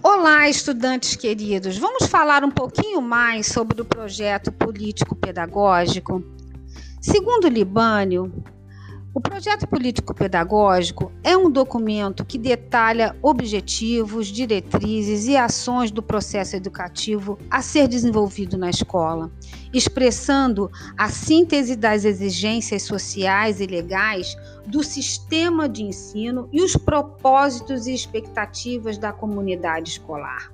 Olá, estudantes queridos. Vamos falar um pouquinho mais sobre o projeto político-pedagógico. Segundo Libânio, o projeto político-pedagógico é um documento que detalha objetivos, diretrizes e ações do processo educativo a ser desenvolvido na escola, expressando a síntese das exigências sociais e legais do sistema de ensino e os propósitos e expectativas da comunidade escolar.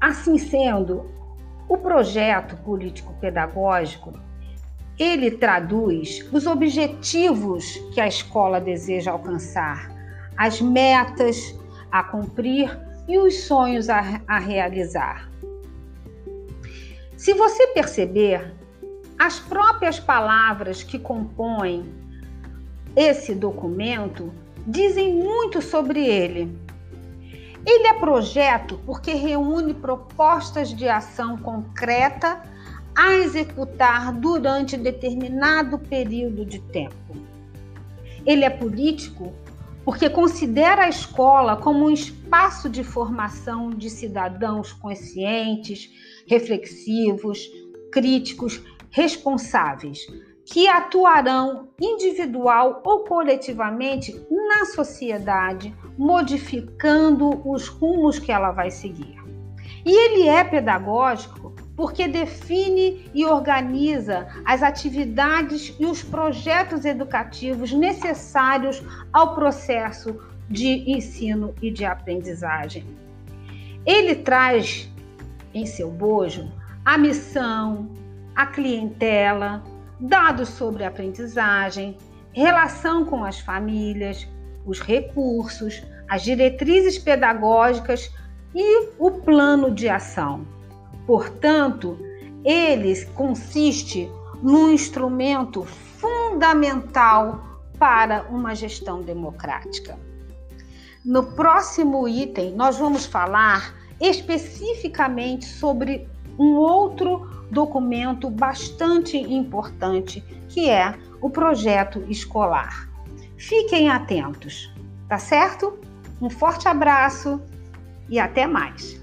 Assim sendo, o projeto político-pedagógico ele traduz os objetivos que a escola deseja alcançar, as metas a cumprir e os sonhos a, a realizar. Se você perceber, as próprias palavras que compõem esse documento dizem muito sobre ele. Ele é projeto porque reúne propostas de ação concreta a executar durante determinado período de tempo. Ele é político porque considera a escola como um espaço de formação de cidadãos conscientes, reflexivos, críticos, responsáveis, que atuarão individual ou coletivamente na sociedade, modificando os rumos que ela vai seguir. E ele é pedagógico porque define e organiza as atividades e os projetos educativos necessários ao processo de ensino e de aprendizagem. Ele traz em seu bojo a missão, a clientela, dados sobre aprendizagem, relação com as famílias, os recursos, as diretrizes pedagógicas e o plano de ação. Portanto, ele consiste num instrumento fundamental para uma gestão democrática. No próximo item, nós vamos falar especificamente sobre um outro documento bastante importante, que é o projeto escolar. Fiquem atentos, tá certo? Um forte abraço e até mais!